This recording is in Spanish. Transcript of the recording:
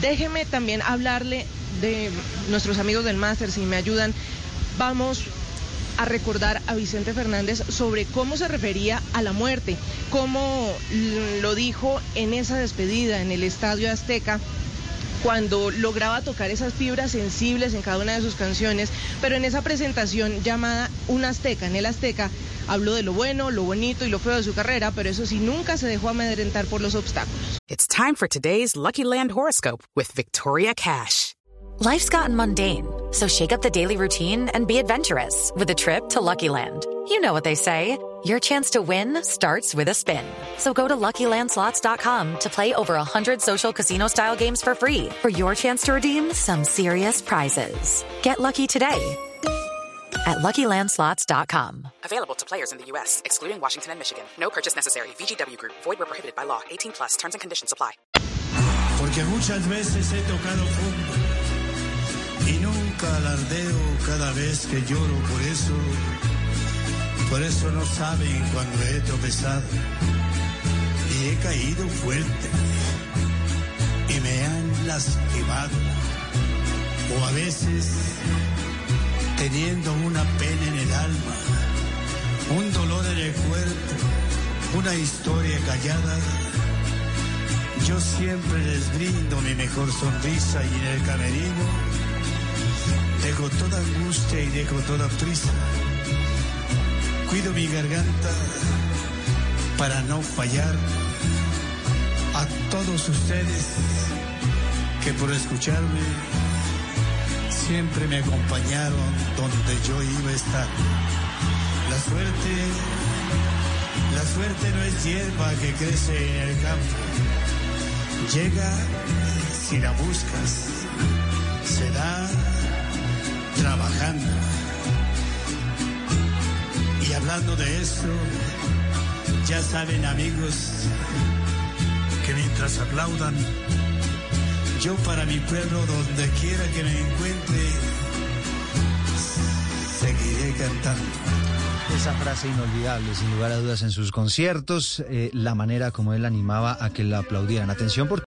Déjeme también hablarle de nuestros amigos del máster, si me ayudan. Vamos a recordar a Vicente Fernández sobre cómo se refería a la muerte, cómo lo dijo en esa despedida en el Estadio Azteca cuando lograba tocar esas fibras sensibles en cada una de sus canciones, pero en esa presentación llamada Un Azteca, en el Azteca, habló de lo bueno, lo bonito y lo feo de su carrera, pero eso sí, nunca se dejó amedrentar por los obstáculos. It's time for today's Lucky Land horoscope with Victoria Cash. Life's gotten mundane, so shake up the daily routine and be adventurous with a trip to Lucky Land. You know what they say. Your chance to win starts with a spin. So go to LuckyLandSlots.com to play over 100 social casino-style games for free for your chance to redeem some serious prizes. Get lucky today at LuckyLandSlots.com. Available to players in the U.S., excluding Washington and Michigan. No purchase necessary. VGW Group. Void where prohibited by law. 18 plus. Terms and conditions apply. Porque muchas veces he tocado fondo y nunca alardeo cada vez que lloro por eso. Por eso no saben cuando he tropezado y he caído fuerte y me han lastimado. O a veces teniendo una pena en el alma, una historia callada. Yo siempre les brindo mi mejor sonrisa y en el camerino dejo toda angustia y dejo toda prisa. Cuido mi garganta para no fallar a todos ustedes que por escucharme siempre me acompañaron donde yo iba a estar. La suerte, la suerte no es hierba que crece en el campo. Llega si la buscas, se da trabajando. Y hablando de eso, ya saben amigos que mientras aplaudan, yo para mi pueblo, donde quiera que me encuentre, seguiré cantando. Esa frase inolvidable, sin lugar a dudas, en sus conciertos, eh, la manera como él animaba a que la aplaudieran. Atención porque